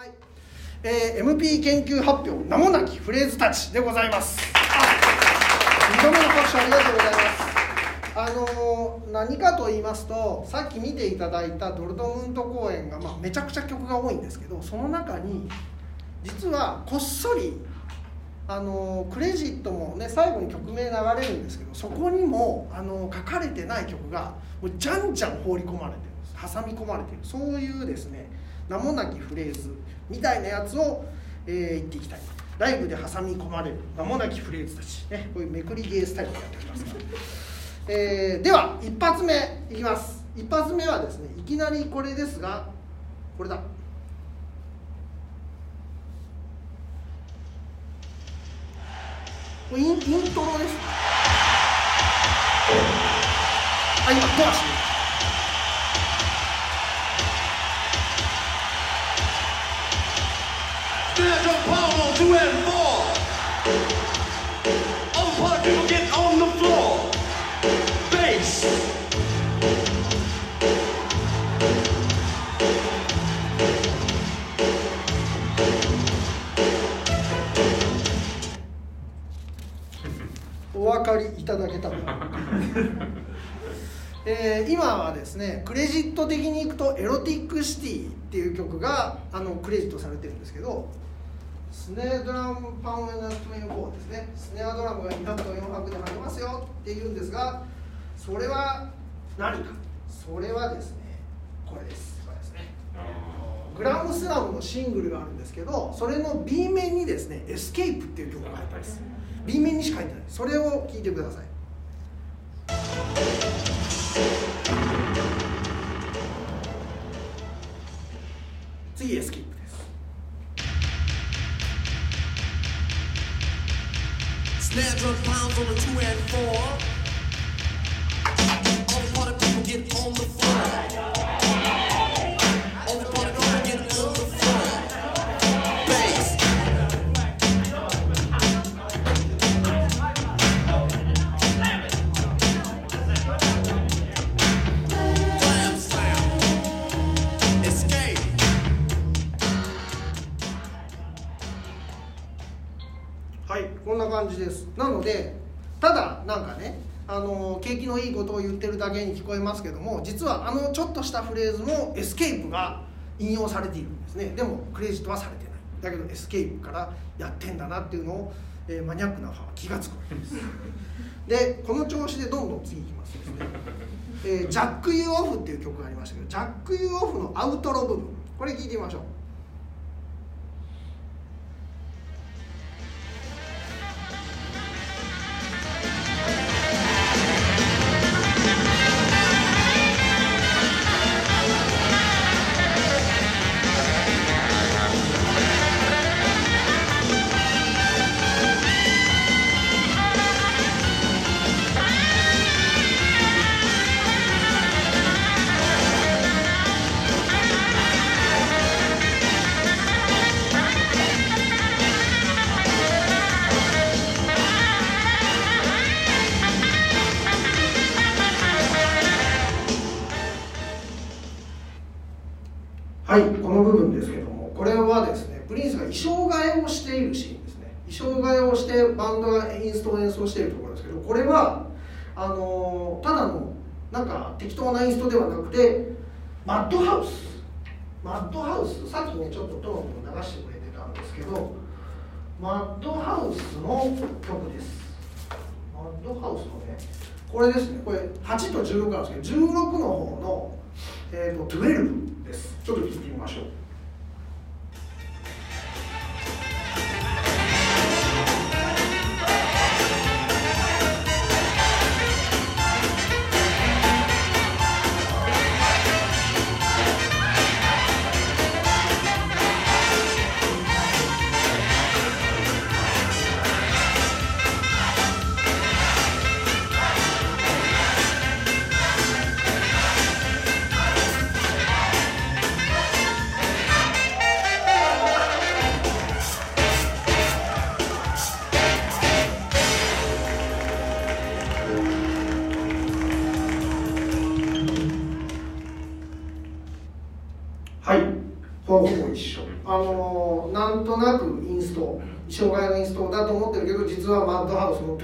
はい、えー MP 研究発表名もなきフレーズたちでございます。2度目の拍手ありがとうございます。あのー何かと言いますとさっき見ていただいたドルトムント公演が、まあ、めちゃくちゃ曲が多いんですけどその中に実はこっそりあのークレジットもね最後に曲名流れるんですけどそこにも、あのー書かれてない曲がもうじゃんじゃん放り込まれてるんです。挟み込まれてる。そういうですね名もなきフレーズみたいなやつを、えー言っていきたい。ライブで挟み込まれる。名もなきフレーズたち。ねこういうめくりゲースタイルでやっておりますから、えーでは一発目いきます。一発目はですねいきなりこれですがこれだ。これインイントロです。あ今ドア閉めました お分かりいただけたら え今はですねクレジット的にいくと「エロティックシティ」っていう曲があのクレジットされてるんですけど Snare drum pounds on the 2 and 4 ですね。スネアドラムが2拍と4拍で入りますよっていうんですがそれは何か？それはですねこれです。これですね。グラムスラムのシングルがあるんですけどそれの B 面にですね「エスケープ」っていう曲が入ってます。B 面にしか入ってない。それを聴いてください。次エスケープ drum pounds on the two and four. All the party people get on the floor. 景気のいいことを言ってるだけに聞こえますけども実はあのちょっとしたフレーズもエスケープが引用されているんですね。でもクレジットはされてない。だけどエスケープからやってんだなっていうのを、えーマニアックなファンは気が付くわけです。でこの調子でどんどん次いきますですね、えージャック・ユー・オフっていう曲がありましたけどジャック・ユー・オフのアウトロ部分。これ聞いてみましょう。プリンスが衣装替えをしているシーンですね。衣装替えをしてバンドがインストを演奏しているところですけど、これはあのただのなんか適当なインストではなくて、マッドハウス、マッドハウス、さっきねちょっとトロンも流してくれてたんですけど、マッドハウスの曲です。マッドハウスのね、これですね、これ8と16なんですけど、16の方の、えー、と12です。ちょっと聞いてみましょう。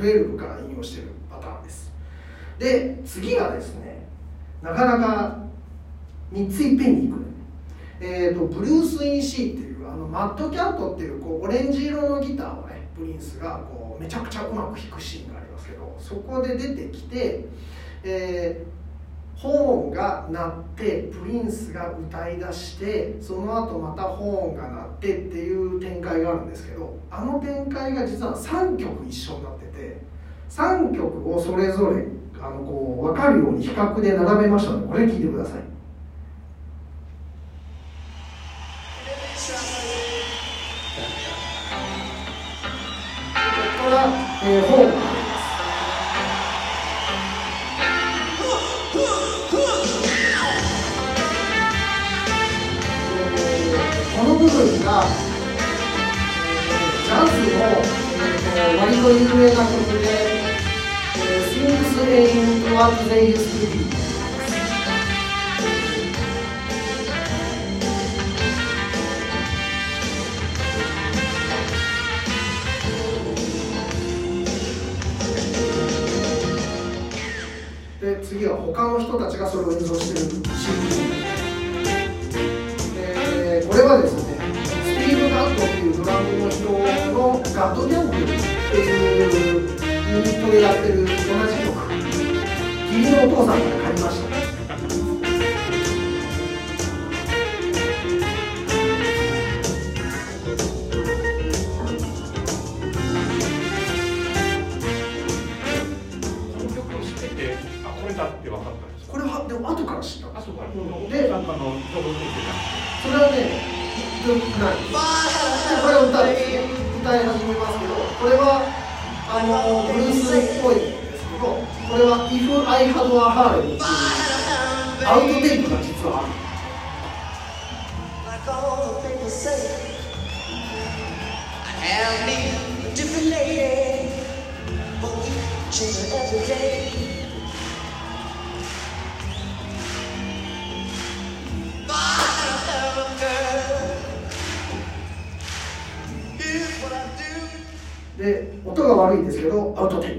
12から引用してるパターンです。で次がですねなかなか3ついっぺんにいく。えーと、ブルース・イン・シーっていうあのマッドキャットっていうこうオレンジ色のギターをねプリンスがこうめちゃくちゃうまく弾くシーンがありますけどそこで出てきて、えー、ホーンが鳴ってプリンスが歌い出してその後またホーンが鳴ってっていう展開があるんですけどあの展開が実は3曲一緒になってて3曲をそれぞれあのこう分かるように比較で並べましたのでこれ聞いてください。で次は他の人たちがそれを演奏してるシーン、えー、これはですねスティーブ・ガットっていうドラムの人のガットギャングっていうユニットでやってる同じ曲。君のお父さんかんです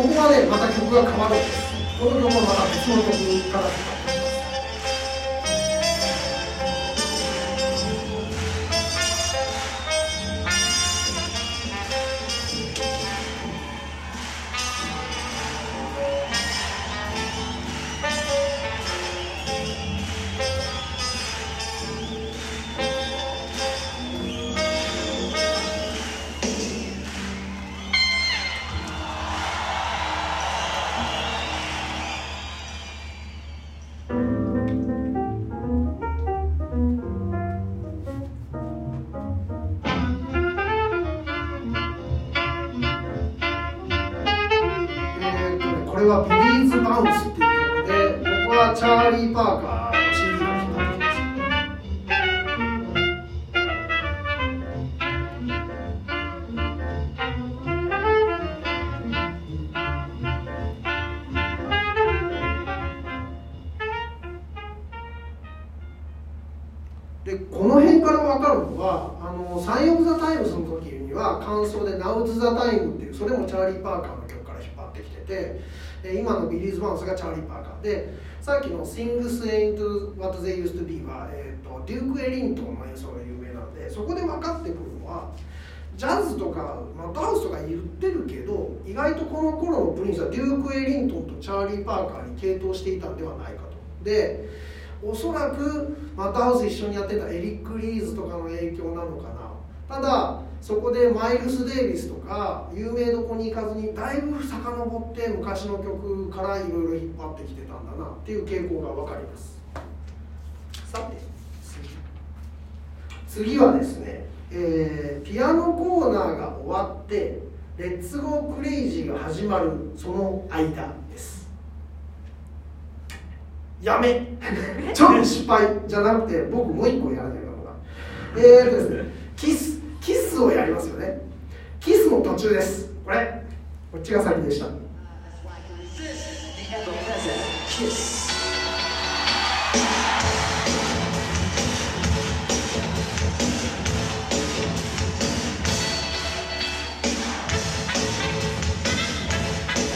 ここがねまた曲が変わるんです。この曲はまた別の曲から。でさっきの「Things Ain't What They Used to Be は」えーと、デューク・エリントンの演奏が有名なんでそこで分かってくるのはジャズとかマットハウスとか言ってるけど意外とこの頃のプリンスはデューク・エリントンとチャーリー・パーカーに傾倒していたんではないかと。でおそらくマットハウス一緒にやってたエリック・リーズとかの影響なのかなただそこでマイルス・デイビスとか有名どこに行かずにだいぶ遡って昔の曲からいろいろ引っ張ってきてたんだなっていう傾向が分かります。さて次はですね、えーピアノコーナーが終わってレッツゴークレイジーが始まるその間です。やめ。ちょっと失敗じゃなくて僕もう一個やらなきゃいけないのが。えーとですねキスをやりますよね。キスの途中です。これこっちが先でした。こ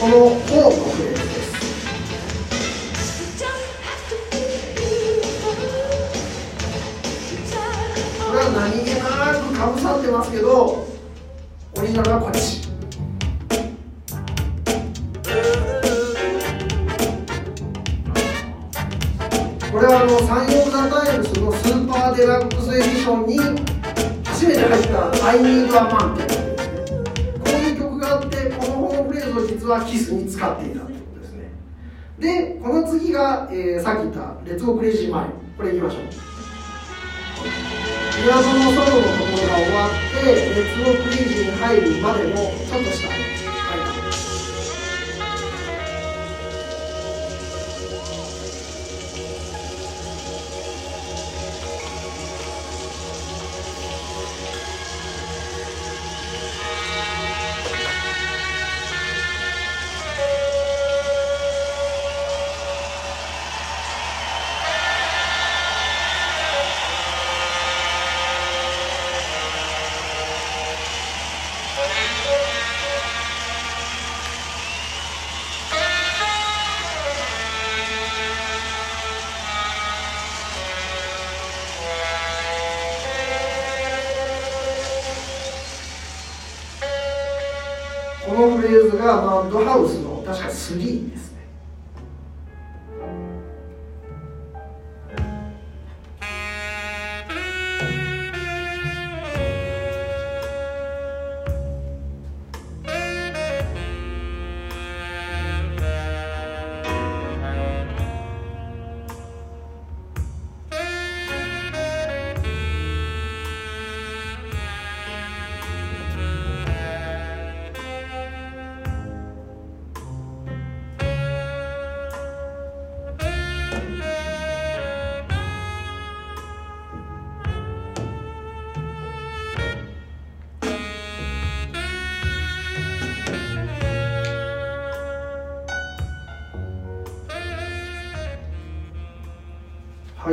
の「フォー」のフレーズかぶさってますけどオリジナルはこっち。これはあのサインオザタイムスのスーパーデラックスエディションに初めて入った「I Need a Man」っていうこういう曲があってこのホーンフレーズを実はキスに使っていたということですね。でこの次が、えーさっき言った「レッツゴークレイジーマイ。ル」これいきましょう。ピアノのソロのところが終わって熱のクリークレイジに入るまでのちょっとした。間このフレーズがマウントハウスの確か3です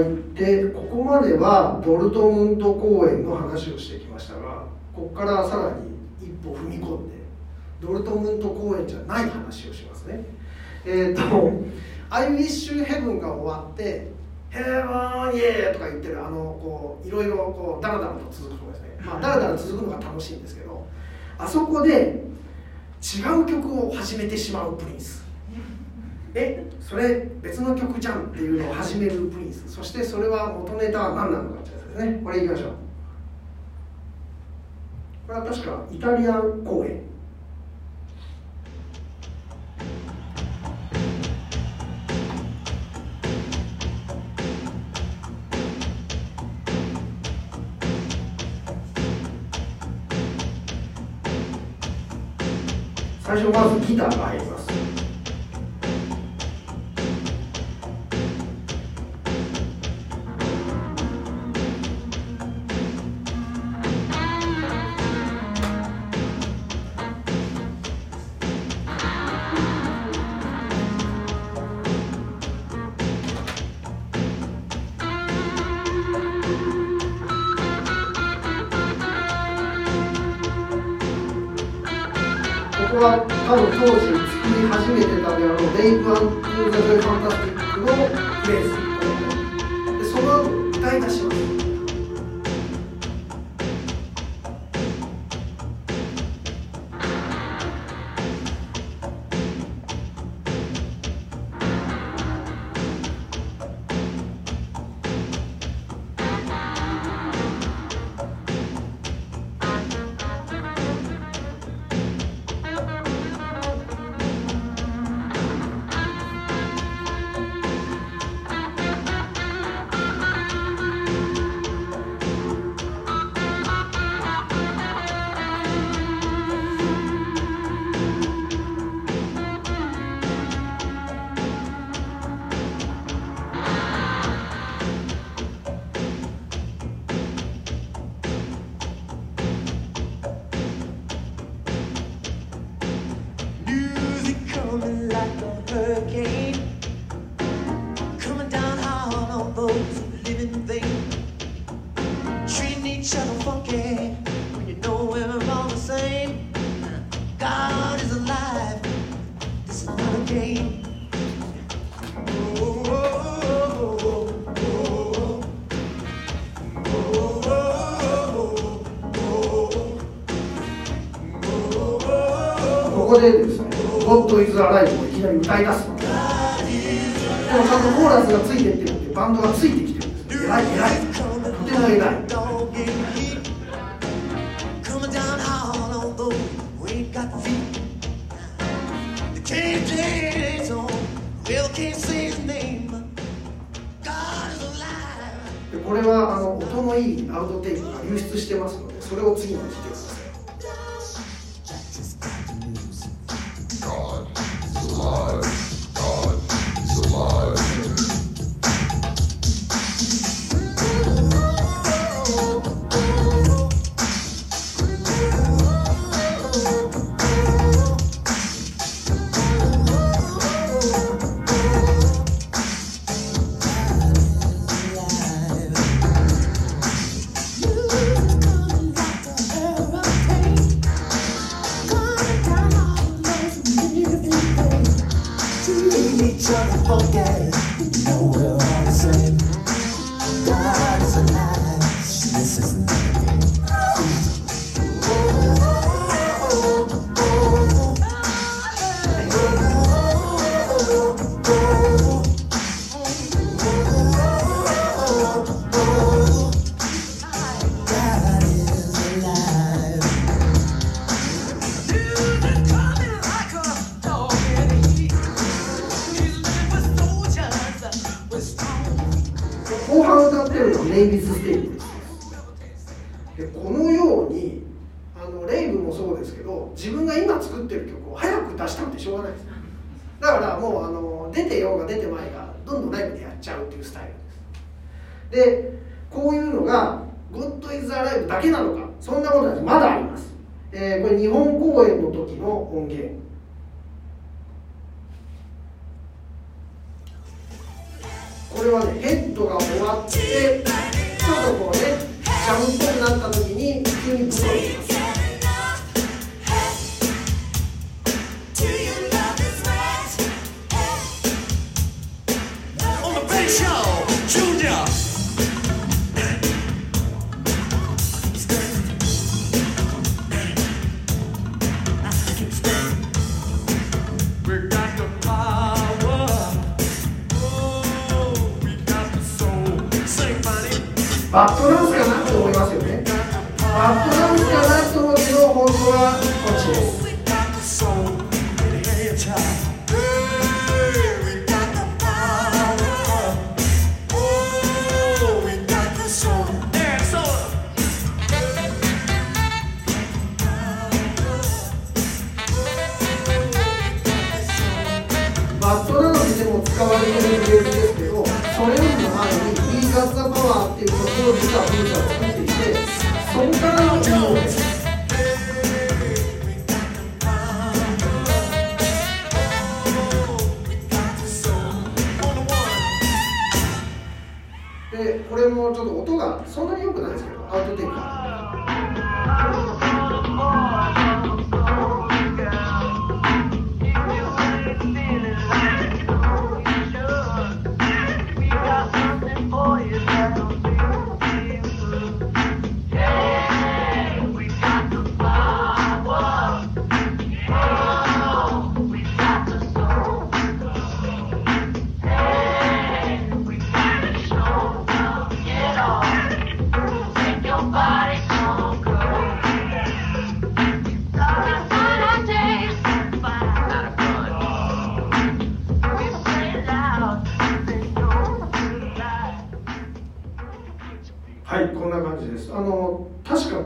い、でここまではドルトムント公演の話をしてきましたがここからさらに一歩踏み込んでドルトムント公演じゃない話をしますねえっ、と「I Wish Heaven」が終わって「ヘブンイエー!」とか言ってるあのこういろいろこうダラダラと続くとこですねまあダラダラ続くのが楽しいんですけどあそこで違う曲を始めてしまうプリンスえそれ別の曲じゃんっていうのを始めるプリンス。そしてそれは元ネタは何なのかってやつですね。これいきましょう。これは確かイタリアン公演。最初まずギターが入りンタ hurricane coming down hard on those who live in vain, treating each other funky. When you know we're all the same. God is alive. This is not a game. ここで本当にザ・ライブで歌い出すのでもちゃんとコーラスがついてってるんでバンドがついてきてるんです偉い偉いとても偉いこれはあの音のいいアウトテープが流出してますのでそれを次に聞いてください。Take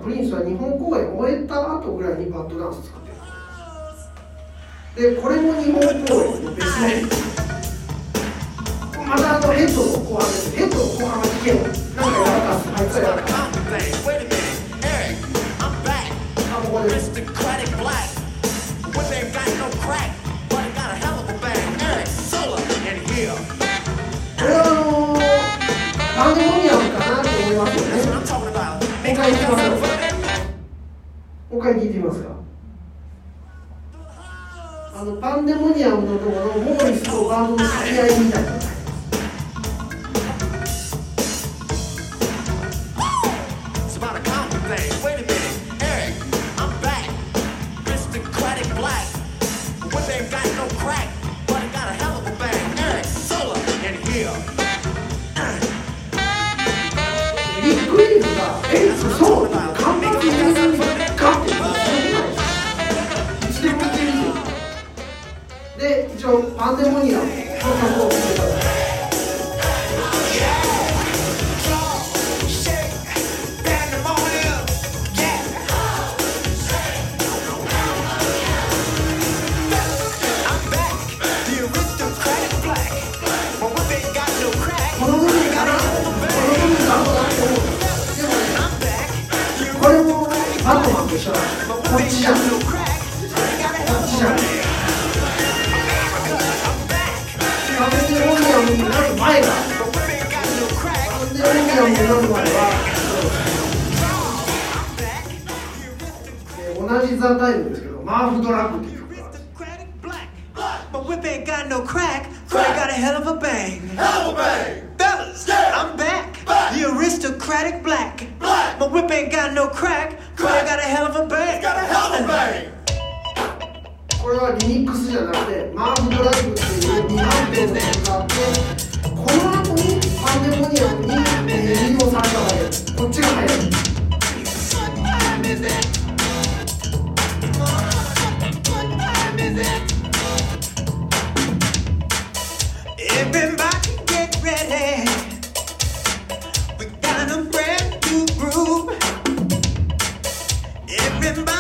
プリンスは日本公演終えた後ぐらいにバッドダンス作ってる。でこれも日本公演の別名またあのヘッドの後半ですヘッドの後半はなんかやらかす。あいつらあです他に聞いてみますか？あのパンデモニアムのところのモーリスとバンドの掛け合いみたいな。デモニアの曲を聴いてくださいこれもバットマンと一緒だこっちじゃん デモニアムになる前がパンデモニアムになる前はえー同じザ・タイムですけどマーフ・ドラッグっていう曲がある Aristocratic black. My whip ain't got no crack, but I got a hell of a bang. Hell of a bang. Fellas, I'm back. The aristocratic black. My whip ain't got no crack, but I got a hell of a bang. Got a hell of a bang. これはリミックスじゃなくてマーフ・ドラッグっていう2番手の曲があってこの後にパンデモニアムにえー利用されたわけですこっちが早い Everybody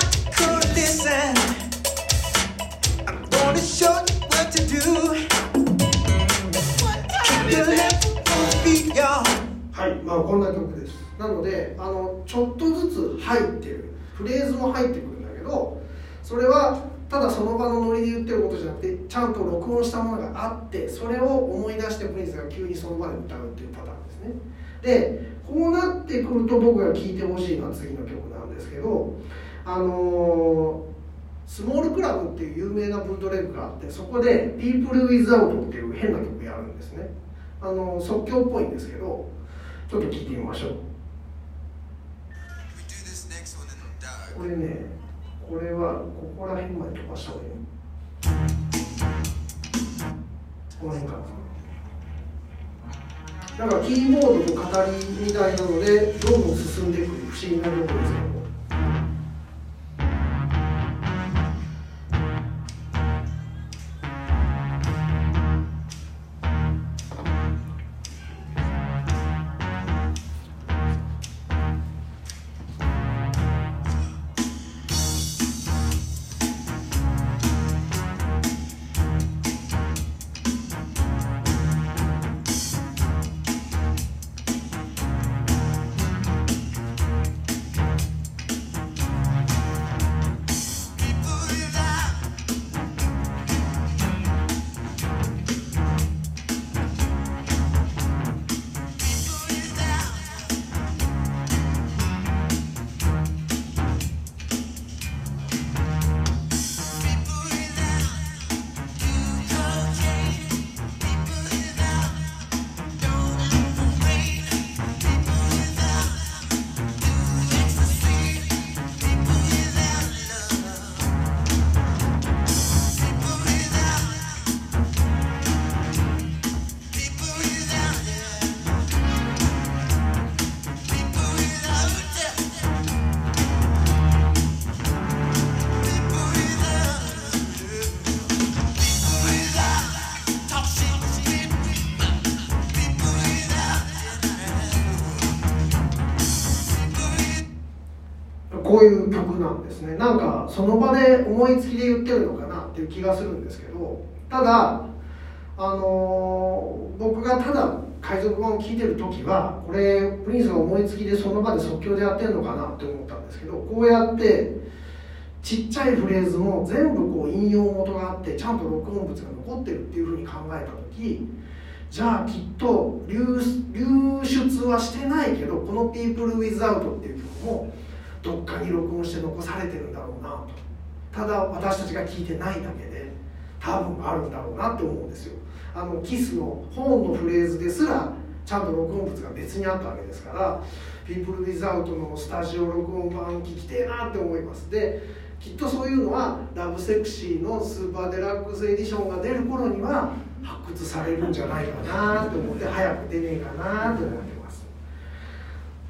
な曲です。なのであのちょっとずつ入ってる。フレーズも入ってくるんだけどそれはただその場のノリで言ってることじゃなくてちゃんと録音したものがあってそれを思い出してプリンスが急にその場で歌うっていうパターンですね。でこうなってくると僕が聴いてほしいのは次の曲なんですけどあのースモールクラブっていう有名なブートレグがあってそこで「People Without」っていう変な曲やるんですね。あの即興っぽいんですけどちょっと聞いてみましょう。これねこれはここら辺まで飛ばした方がいい。この辺かな。なんかキーボードと語りみたいなのでどんどん進んでいく不思議な曲ですけど。曲なんですねなんかその場で思いつきで言ってるのかなっていう気がするんですけどただあのー僕がただ海賊版を聴いてる時はこれプリンスが思いつきでその場で即興でやってるのかなって思ったんですけどこうやってちっちゃいフレーズも全部こう引用元があってちゃんと録音物が残ってるっていうふうに考えた時じゃあきっと流出はしてないけどこの「People Without」っていう曲もどっかに録音して残されてるんだろうなと。ただ私たちが聞いてないだけで多分あるんだろうなって思うんですよ。あのキスのホーンのフレーズですらちゃんと録音物が別にあったわけですから「People Without」のスタジオ録音版聞きてえなって思います。できっとそういうのはラブセクシーのスーパーデラックスエディションが出る頃には発掘されるんじゃないかなと思って早く出ねえかなと思ってます。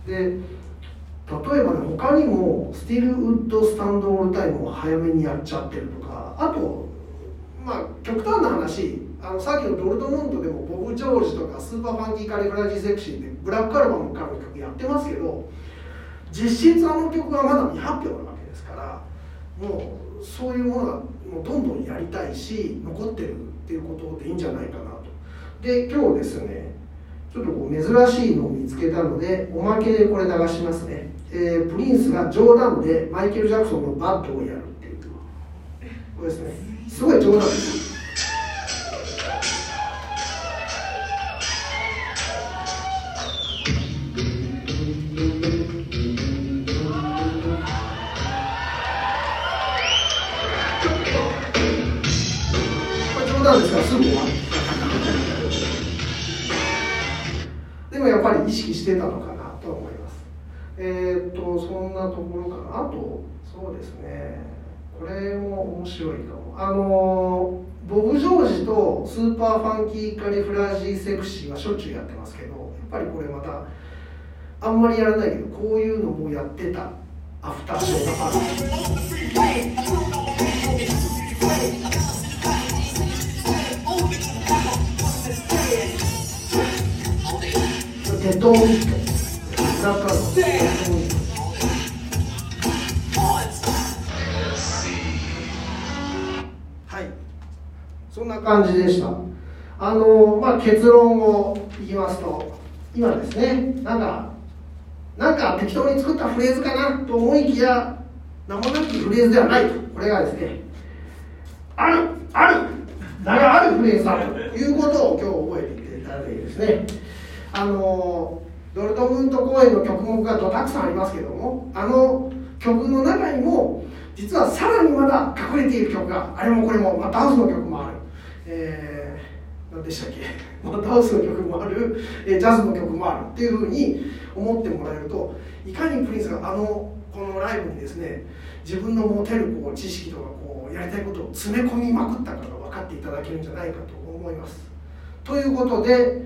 で例えばね他にも「スティールウッド・スタンド・オール・タイム」を早めにやっちゃってるとかあとまあ極端な話あのさっきのドルトムントでもボブ・ジョージとかスーパーファンキー・カリフラジー・セクシーでブラックアルバムからの曲やってますけど実質あの曲はまだ未発表なわけですからもうそういうものがもうどんどんやりたいし残ってるっていうことでいいんじゃないかなと。で今日ですねちょっとこう珍しいのを見つけたのでおまけでこれ流しますね、えープリンスが冗談でマイケル・ジャクソンのバッドをやるっていう。これですね。すごい冗談です。でもやっぱり意識してたのかえーっとそんなところかなあとそうですねこれも面白いかもあのボブ・ジョージとスーパーファンキー・カリフラージー・セクシーはしょっちゅうやってますけどやっぱりこれまたあんまりやらないけどこういうのもやってたアフターショーがあるデトンウィットブラックはい。そんな感じでした。あのまあ結論を言いますと今ですねなんかなんか適当に作ったフレーズかなと思いきや名もなきフレーズではないと。これがですねあるある名があるフレーズだということを今日覚えていただいてですね。あのドルトムント公演の曲目がどたくさんありますけどもあの曲の中にも実はさらにまだ隠れている曲があれもこれもまたハウスの曲もある、えー、何でしたっけ？またハウスの曲もある、えージャズの曲もあるっていうふうに思ってもらえるといかにプリンスがあのこのライブにですね自分の持てるこう知識とかこうやりたいことを詰め込みまくったかが分かっていただけるんじゃないかと思います。ということで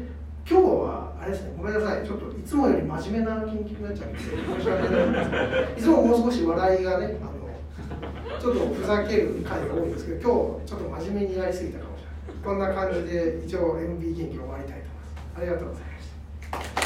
今日はあれですね。ごめんなさい。ちょっといつもより真面目な研究になっちゃうんで申し訳ない。んですけどいつももう少し笑いがねあのちょっとふざける回が多いんですけど今日ちょっと真面目にやりすぎたかもしれない。こんな感じで一応 MB 研究終わりたいと思います。ありがとうございました。